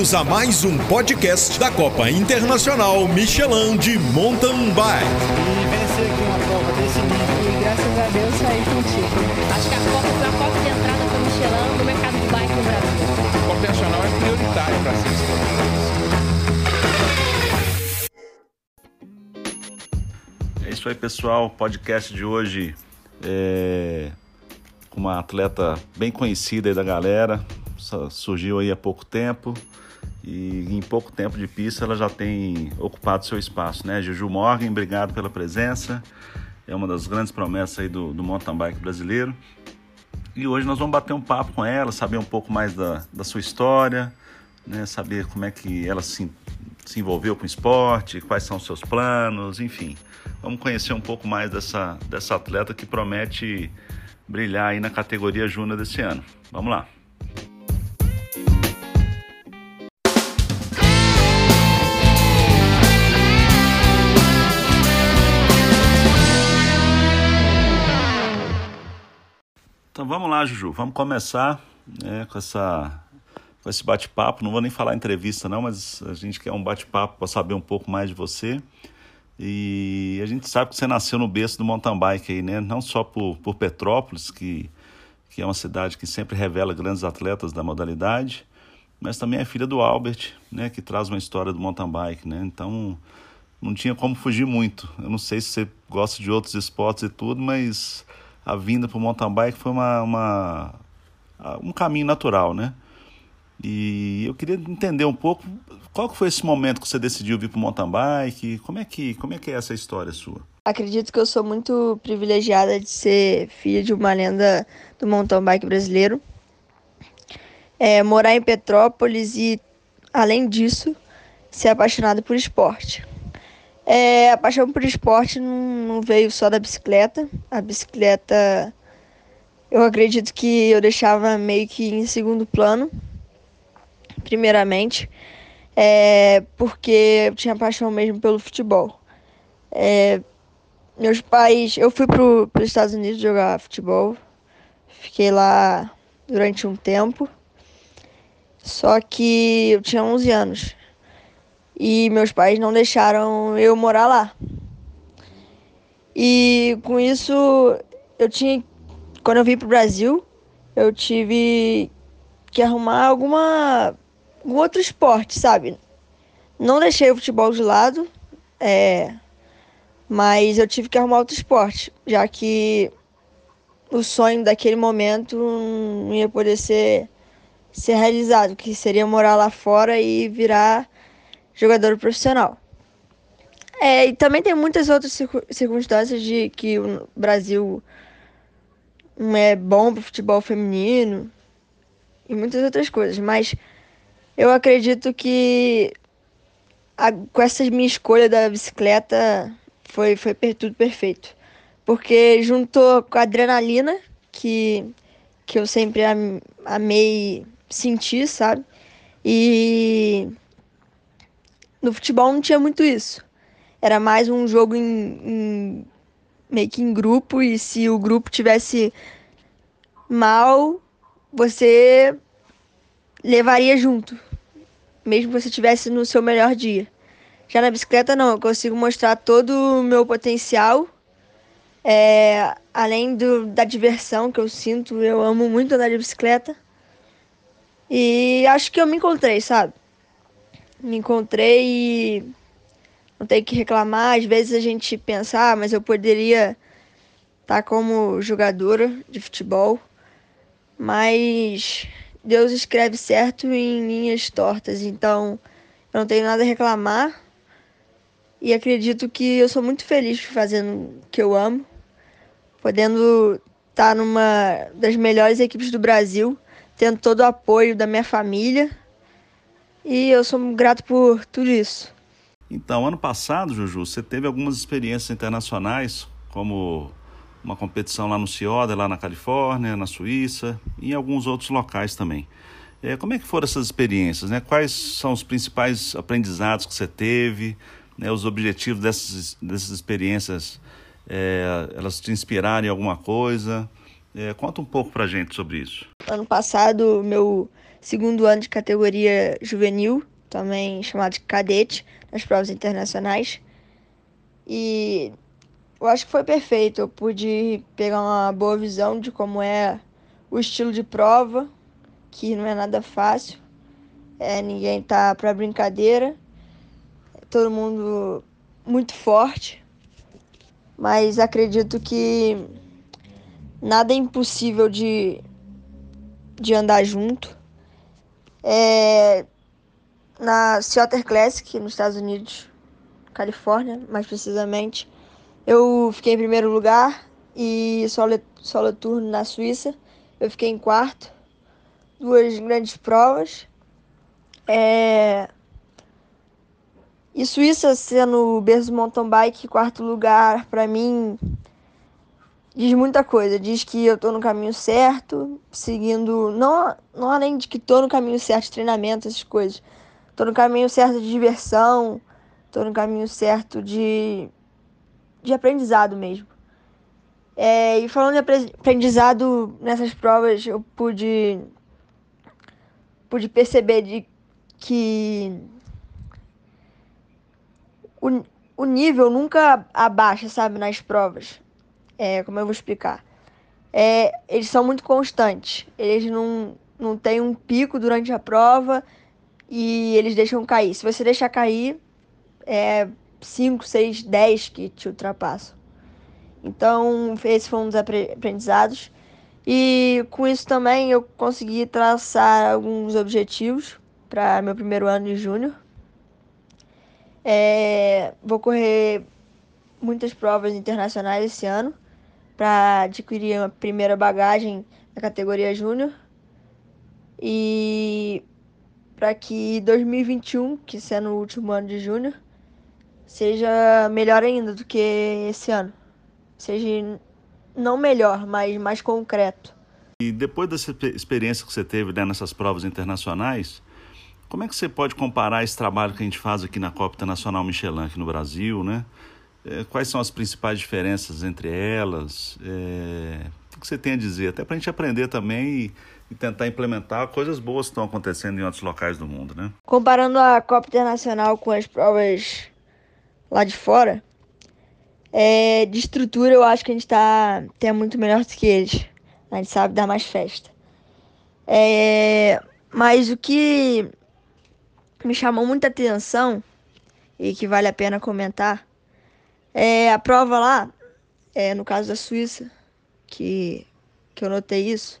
Bem-vindos a mais um podcast da Copa Internacional Michelin de Mountain Bike. E vencer aqui uma prova desse nível. E graças a Deus saí contigo. Acho que a Copa foi a porta de entrada para o Michelin no mercado de bike no Brasil. A Copa Internacional é prioritária para ser É isso aí, pessoal. O podcast de hoje é com uma atleta bem conhecida aí da galera. Surgiu aí há pouco tempo e em pouco tempo de pista ela já tem ocupado seu espaço, né? Juju Morgan, obrigado pela presença. É uma das grandes promessas aí do, do mountain bike brasileiro. E hoje nós vamos bater um papo com ela, saber um pouco mais da, da sua história, né? saber como é que ela se, se envolveu com o esporte, quais são os seus planos, enfim. Vamos conhecer um pouco mais dessa, dessa atleta que promete brilhar aí na categoria Júnior desse ano. Vamos lá. Então vamos lá, Juju. Vamos começar né, com, essa, com esse bate-papo. Não vou nem falar entrevista, não, mas a gente quer um bate-papo para saber um pouco mais de você. E a gente sabe que você nasceu no berço do mountain bike aí, né? Não só por, por Petrópolis, que, que é uma cidade que sempre revela grandes atletas da modalidade, mas também é filha do Albert, né? Que traz uma história do mountain bike, né? Então não tinha como fugir muito. Eu não sei se você gosta de outros esportes e tudo, mas a vinda para o mountain bike foi uma, uma, um caminho natural, né? E eu queria entender um pouco qual que foi esse momento que você decidiu vir para o mountain bike? Como é que como é que é essa história sua? Acredito que eu sou muito privilegiada de ser filha de uma lenda do mountain bike brasileiro. É, morar em Petrópolis e, além disso, ser apaixonada por esporte. É, a paixão por esporte não, não veio só da bicicleta. A bicicleta, eu acredito que eu deixava meio que em segundo plano primeiramente, é, porque eu tinha paixão mesmo pelo futebol. É, meus pais, eu fui para os Estados Unidos jogar futebol, fiquei lá durante um tempo, só que eu tinha 11 anos e meus pais não deixaram eu morar lá. E com isso, eu tinha, quando eu vim para o Brasil, eu tive que arrumar alguma um outro esporte, sabe? Não deixei o futebol de lado, é, mas eu tive que arrumar outro esporte, já que o sonho daquele momento não ia poder ser, ser realizado, que seria morar lá fora e virar jogador profissional. É, e também tem muitas outras circunstâncias de que o Brasil não é bom para futebol feminino e muitas outras coisas, mas eu acredito que a, com essa minha escolha da bicicleta foi, foi tudo perfeito. Porque juntou com a adrenalina, que, que eu sempre am, amei sentir, sabe? E no futebol não tinha muito isso. Era mais um jogo em, em meio que em grupo, e se o grupo tivesse mal, você levaria junto, mesmo que você estivesse no seu melhor dia. Já na bicicleta, não, eu consigo mostrar todo o meu potencial, é, além do, da diversão que eu sinto, eu amo muito andar de bicicleta. E acho que eu me encontrei, sabe? Me encontrei e não tenho que reclamar. Às vezes a gente pensa, ah, mas eu poderia estar tá como jogadora de futebol, mas Deus escreve certo em linhas tortas, então eu não tenho nada a reclamar. E acredito que eu sou muito feliz fazendo o que eu amo, podendo estar numa das melhores equipes do Brasil, tendo todo o apoio da minha família. E eu sou grato por tudo isso. Então, ano passado, Juju, você teve algumas experiências internacionais, como uma competição lá no Cioda, lá na Califórnia, na Suíça e em alguns outros locais também. É, como é que foram essas experiências? Né? Quais são os principais aprendizados que você teve? Né? Os objetivos dessas, dessas experiências, é, elas te inspiraram em alguma coisa? É, conta um pouco pra gente sobre isso. Ano passado, meu segundo ano de categoria juvenil, também chamado de cadete, nas provas internacionais. E eu acho que foi perfeito. Eu pude pegar uma boa visão de como é o estilo de prova, que não é nada fácil. É, ninguém tá para brincadeira. Todo mundo muito forte. Mas acredito que nada é impossível de, de andar junto. É, na Seattle Classic, nos Estados Unidos, Califórnia, mais precisamente, eu fiquei em primeiro lugar e solo, solo turno na Suíça, eu fiquei em quarto. Duas grandes provas. É... E Suíça sendo berço mountain bike, quarto lugar, para mim diz muita coisa. Diz que eu tô no caminho certo, seguindo. Não, não além de que tô no caminho certo de treinamento, essas coisas. Tô no caminho certo de diversão, tô no caminho certo de, de aprendizado mesmo. É, e falando de aprendizado nessas provas, eu pude, pude perceber de que o, o nível nunca abaixa, sabe, nas provas. É, como eu vou explicar? É, eles são muito constantes. Eles não, não têm um pico durante a prova e eles deixam cair. Se você deixar cair, é 5, 6, 10 que te ultrapassam. Então, esse foi um dos aprendizados. E com isso também eu consegui traçar alguns objetivos para meu primeiro ano de júnior. É, vou correr muitas provas internacionais esse ano para adquirir a primeira bagagem na categoria júnior e para que 2021, que sendo o último ano de júnior, seja melhor ainda do que esse ano. Seja não melhor, mas mais concreto. E depois dessa experiência que você teve né, nessas provas internacionais, como é que você pode comparar esse trabalho que a gente faz aqui na Copa Internacional Michelin, aqui no Brasil, né? É, quais são as principais diferenças entre elas? É, o que você tem a dizer? Até para a gente aprender também e, e, tentar implementar coisas boas que estão acontecendo em outros locais do mundo, né? Comparando a Copa Internacional com as provas lá de fora, é, de estrutura eu acho que a gente está é muito melhor do que eles. A gente sabe dar mais festa. É, mas o que me chamou muita atenção e que vale a pena comentar é, a prova lá, é, no caso da Suíça, que, que eu notei isso,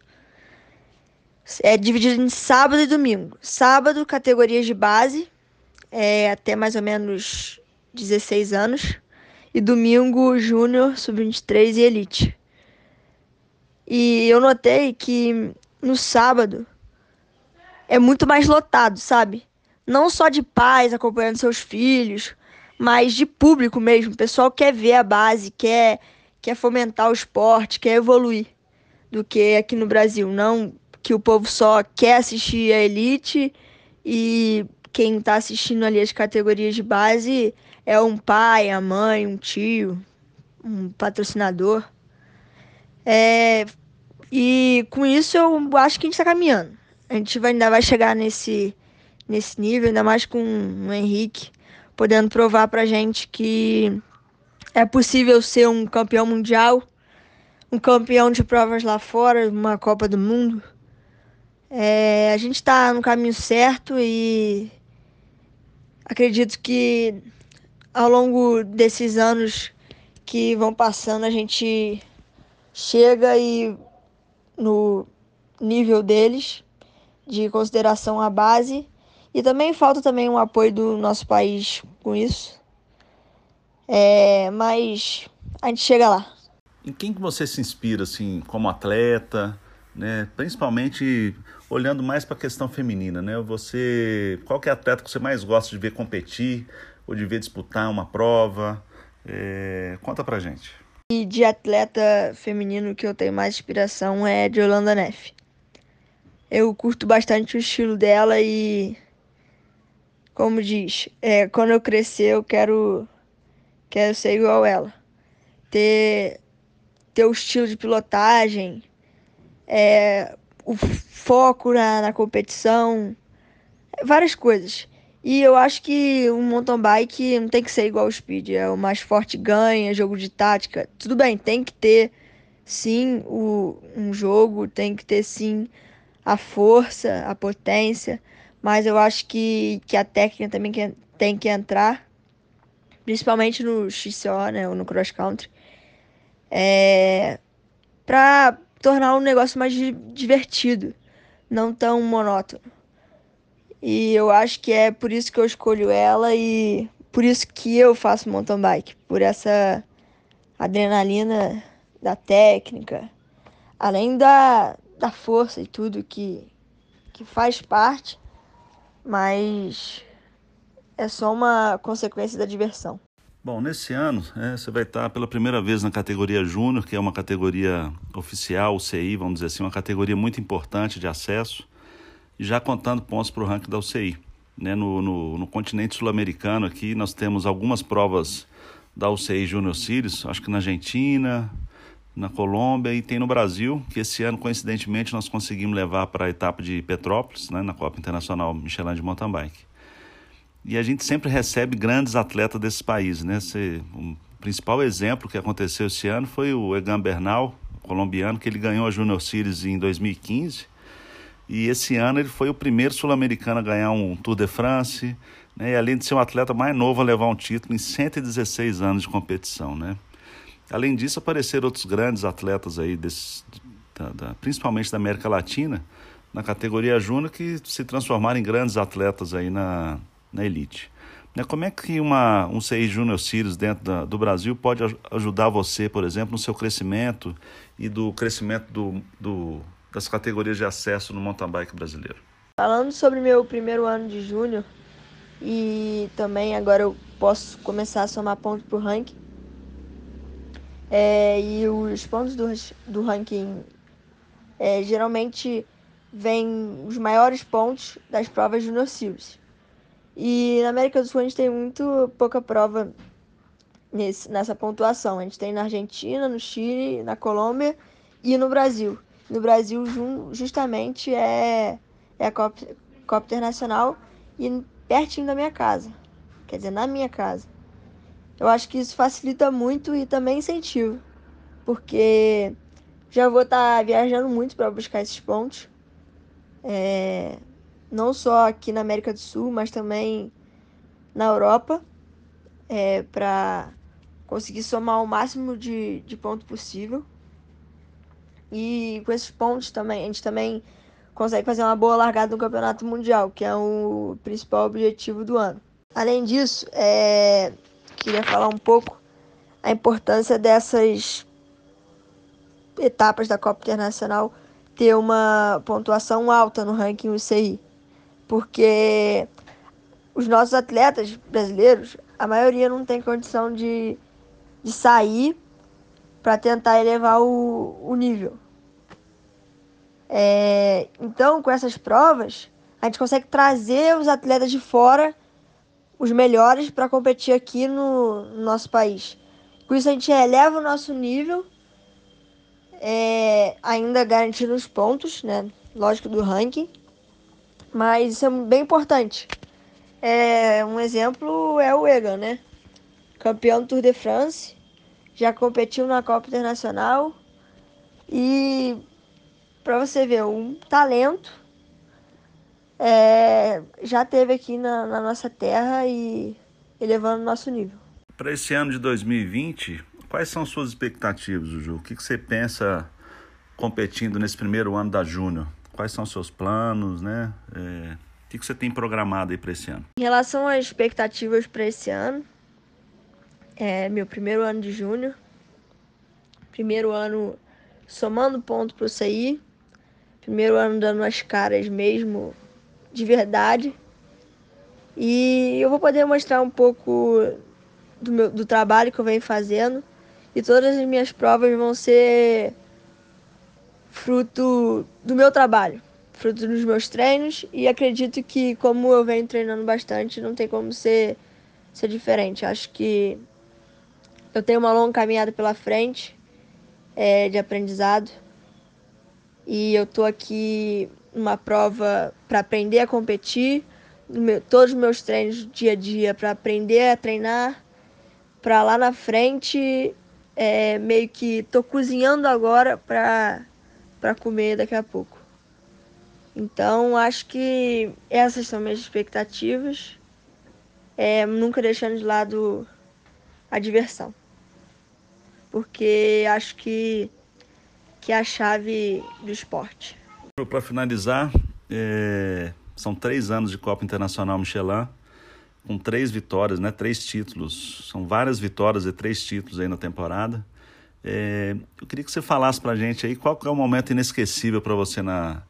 é dividida em sábado e domingo. Sábado, categorias de base, é, até mais ou menos 16 anos. E domingo, júnior, sub-23 e elite. E eu notei que no sábado é muito mais lotado, sabe? Não só de pais acompanhando seus filhos, mas de público mesmo. O pessoal quer ver a base, quer, quer fomentar o esporte, quer evoluir do que aqui no Brasil. Não que o povo só quer assistir a elite e quem está assistindo ali as categorias de base é um pai, a mãe, um tio, um patrocinador. É, e com isso eu acho que a gente está caminhando. A gente vai, ainda vai chegar nesse, nesse nível, ainda mais com o Henrique podendo provar pra gente que é possível ser um campeão mundial, um campeão de provas lá fora, uma Copa do Mundo. É, a gente está no caminho certo e acredito que ao longo desses anos que vão passando a gente chega e no nível deles de consideração à base e também falta também um apoio do nosso país com isso. É, mas a gente chega lá. Em quem que você se inspira, assim, como atleta, né? Principalmente olhando mais para a questão feminina, né? Você, qual que é atleta que você mais gosta de ver competir ou de ver disputar uma prova? É, conta pra gente. E de atleta feminino que eu tenho mais inspiração é de Yolanda Neff. Eu curto bastante o estilo dela e como diz, é, quando eu crescer eu quero, quero ser igual ela. Ter, ter o estilo de pilotagem, é, o foco na, na competição, várias coisas. E eu acho que um mountain bike não tem que ser igual ao speed, é o mais forte ganha, jogo de tática. Tudo bem, tem que ter sim o, um jogo, tem que ter sim a força, a potência, mas eu acho que, que a técnica também que, tem que entrar, principalmente no XCO, né, ou no cross country, é, para tornar o negócio mais divertido, não tão monótono. E eu acho que é por isso que eu escolho ela e por isso que eu faço mountain bike, por essa adrenalina da técnica, além da, da força e tudo que, que faz parte, mas é só uma consequência da diversão. Bom, nesse ano é, você vai estar pela primeira vez na categoria Júnior, que é uma categoria oficial, UCI, vamos dizer assim, uma categoria muito importante de acesso e já contando pontos para o ranking da UCI. Né? No, no, no continente sul-americano aqui nós temos algumas provas da UCI Junior Series, acho que na Argentina, na Colômbia e tem no Brasil, que esse ano, coincidentemente, nós conseguimos levar para a etapa de Petrópolis, né, na Copa Internacional Michelin de Mountain Bike. E a gente sempre recebe grandes atletas desses países. Né? Esse, um principal exemplo que aconteceu esse ano foi o Egan Bernal, colombiano, que ele ganhou a Junior Series em 2015 e esse ano ele foi o primeiro sul-americano a ganhar um Tour de France, né? E além de ser um atleta mais novo a levar um título em 116 anos de competição, né? Além disso, apareceram outros grandes atletas aí, desse, da, da, principalmente da América Latina, na categoria júnior, que se transformaram em grandes atletas aí na, na elite. Né? Como é que uma, um CI Junior Series dentro da, do Brasil pode ajudar você, por exemplo, no seu crescimento e do crescimento do, do das categorias de acesso no mountain bike brasileiro. Falando sobre meu primeiro ano de júnior e também agora eu posso começar a somar pontos para o ranking. É, e os pontos do, do ranking é, geralmente vêm os maiores pontos das provas Junior Series. E na América do Sul a gente tem muito pouca prova nesse, nessa pontuação. A gente tem na Argentina, no Chile, na Colômbia e no Brasil no Brasil justamente é, é a Copa, Copa Internacional e pertinho da minha casa. Quer dizer, na minha casa. Eu acho que isso facilita muito e também incentiva. Porque já vou estar tá viajando muito para buscar esses pontos. É, não só aqui na América do Sul, mas também na Europa. É, para conseguir somar o máximo de, de ponto possível. E com esses pontos também, a gente também consegue fazer uma boa largada no Campeonato Mundial, que é o principal objetivo do ano. Além disso, é... queria falar um pouco a importância dessas etapas da Copa Internacional ter uma pontuação alta no ranking UCI, porque os nossos atletas brasileiros, a maioria não tem condição de, de sair para tentar elevar o, o nível. É, então, com essas provas, a gente consegue trazer os atletas de fora, os melhores, para competir aqui no, no, nosso país. Com isso, a gente eleva o nosso nível, é, ainda garantindo os pontos, né? Lógico, do ranking. Mas isso é bem importante. É, um exemplo é o Egan, né? Campeão do Tour de France já competiu na Copa Internacional e para você ver um talento é, já teve aqui na, na nossa terra e elevando o nosso nível. Para esse ano de 2020, quais são suas expectativas, Juju? O que, que você pensa competindo nesse primeiro ano da Júnior? Quais são seus planos, né? É, o que, que você tem programado aí para esse ano? Em relação às expectativas para esse ano, é meu primeiro ano de júnior. Primeiro ano somando ponto para o CI. Primeiro ano dando as caras mesmo de verdade. E eu vou poder mostrar um pouco do, meu, do trabalho que eu venho fazendo. E todas as minhas provas vão ser fruto do meu trabalho, fruto dos meus treinos. E acredito que, como eu venho treinando bastante, não tem como ser, ser diferente. Acho que eu tenho uma longa caminhada pela frente é, de aprendizado E eu tô aqui numa prova para aprender a competir, meu, todos os meus treinos dia a dia para aprender a treinar, para lá na frente é, meio que tô cozinhando agora para comer daqui a pouco. Então acho que essas são minhas expectativas, é, nunca deixando de lado a diversão, porque acho que que é a chave do esporte. Para finalizar, é, são três anos de Copa Internacional Michelin, com três vitórias, né? Três títulos. São várias vitórias e três títulos aí na temporada. É, eu queria que você falasse para a gente aí qual é o momento inesquecível para você na,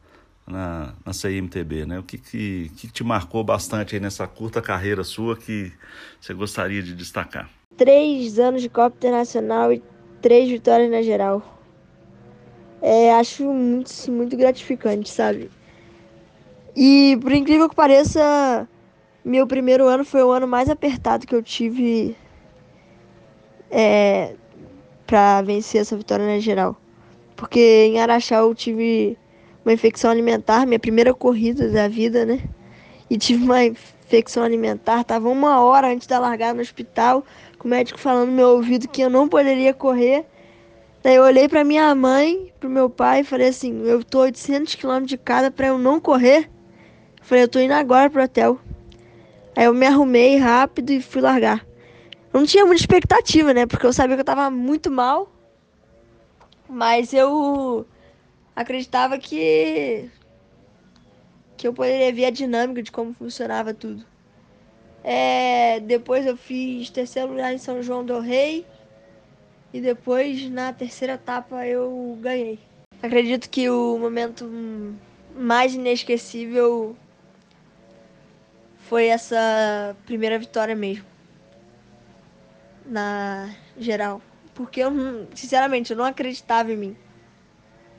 na, na CIMTB, né? O que, que, que te marcou bastante aí nessa curta carreira sua que você gostaria de destacar? Três anos de Copa Internacional e três vitórias na geral. É, acho muito, muito gratificante, sabe? E por incrível que pareça, meu primeiro ano foi o ano mais apertado que eu tive é, para vencer essa vitória na geral. Porque em Araxá eu tive uma infecção alimentar, minha primeira corrida da vida, né? E tive uma infecção alimentar, tava uma hora antes da largada no hospital, com o médico falando no meu ouvido que eu não poderia correr. Daí eu olhei para minha mãe, pro meu pai e falei assim: "Eu tô 800 km de cada para eu não correr". Eu falei: "Eu tô indo agora pro hotel". Aí eu me arrumei rápido e fui largar. Eu não tinha muita expectativa, né? Porque eu sabia que eu tava muito mal. Mas eu acreditava que que eu poderia ver a dinâmica de como funcionava tudo. É, depois eu fiz terceiro lugar em São João do Rei e depois na terceira etapa eu ganhei. Acredito que o momento mais inesquecível foi essa primeira vitória mesmo. Na geral. Porque eu, sinceramente, eu não acreditava em mim.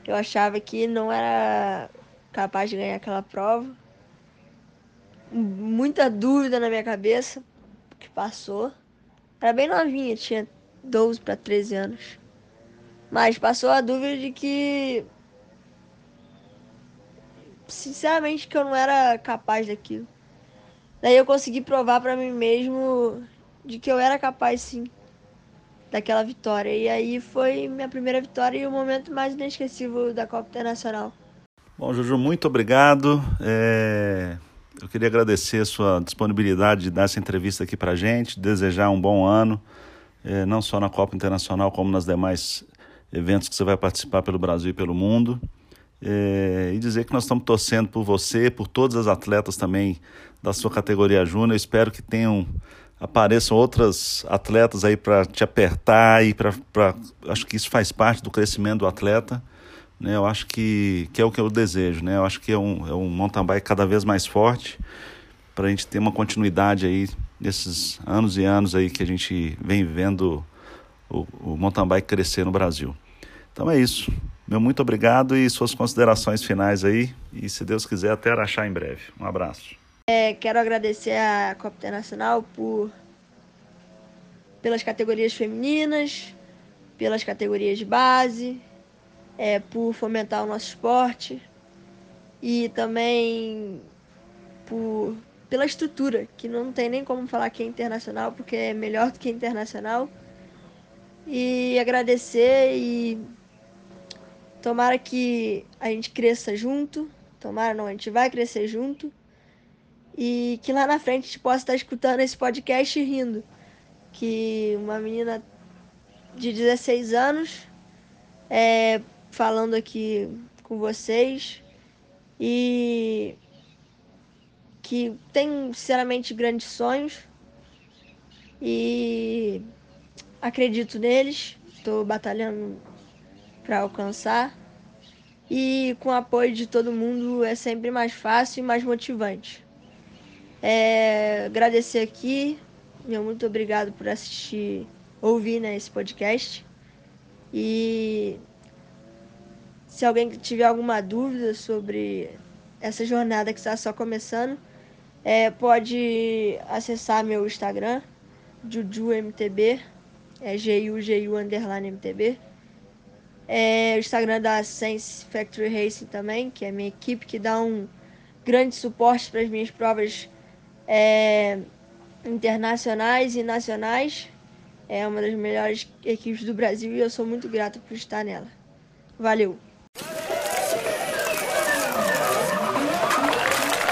Eu achava que não era capaz de ganhar aquela prova. Muita dúvida na minha cabeça, que passou. Era bem novinha, tinha 12 para 13 anos. Mas passou a dúvida de que sinceramente que eu não era capaz daquilo. Daí eu consegui provar para mim mesmo de que eu era capaz sim daquela vitória. E aí foi minha primeira vitória e o momento mais inesquecível da Copa Internacional. Bom, Juju, muito obrigado. É... Eu queria agradecer a sua disponibilidade de dar essa entrevista aqui para gente, desejar um bom ano, é, não só na Copa Internacional, como nas demais eventos que você vai participar pelo Brasil e pelo mundo. É, e dizer que nós estamos torcendo por você, por todas as atletas também da sua categoria júnior. Espero que tenham apareçam outras atletas aí para te apertar e para acho que isso faz parte do crescimento do atleta. Né? Eu acho que, que é o que eu desejo, né? Eu acho que é um, é um mountain bike cada vez mais forte para a gente ter uma continuidade aí nesses anos e anos aí que a gente vem vendo o, o mountain bike crescer no Brasil. Então é isso. Meu muito obrigado e suas considerações finais aí. E se Deus quiser, até achar em breve. Um abraço. É, quero agradecer a Copa Internacional por pelas categorias femininas, pelas categorias de base, é, por fomentar o nosso esporte e também por, pela estrutura, que não tem nem como falar que é internacional, porque é melhor do que internacional. E agradecer e tomara que a gente cresça junto. Tomara não, a gente vai crescer junto. E que lá na frente a gente possa estar escutando esse podcast e rindo. Que uma menina de 16 anos é, falando aqui com vocês e que tem sinceramente grandes sonhos e acredito neles, estou batalhando para alcançar. E com o apoio de todo mundo é sempre mais fácil e mais motivante. É, agradecer aqui, meu muito obrigado por assistir, ouvir né, esse podcast. E se alguém tiver alguma dúvida sobre essa jornada que está só começando, é, pode acessar meu Instagram, JujuMTB, é G-U-G-U underline MTB. é, o Instagram da Sense Factory Racing também, que é minha equipe que dá um grande suporte para as minhas provas é, internacionais e nacionais. É uma das melhores equipes do Brasil e eu sou muito grato por estar nela. Valeu!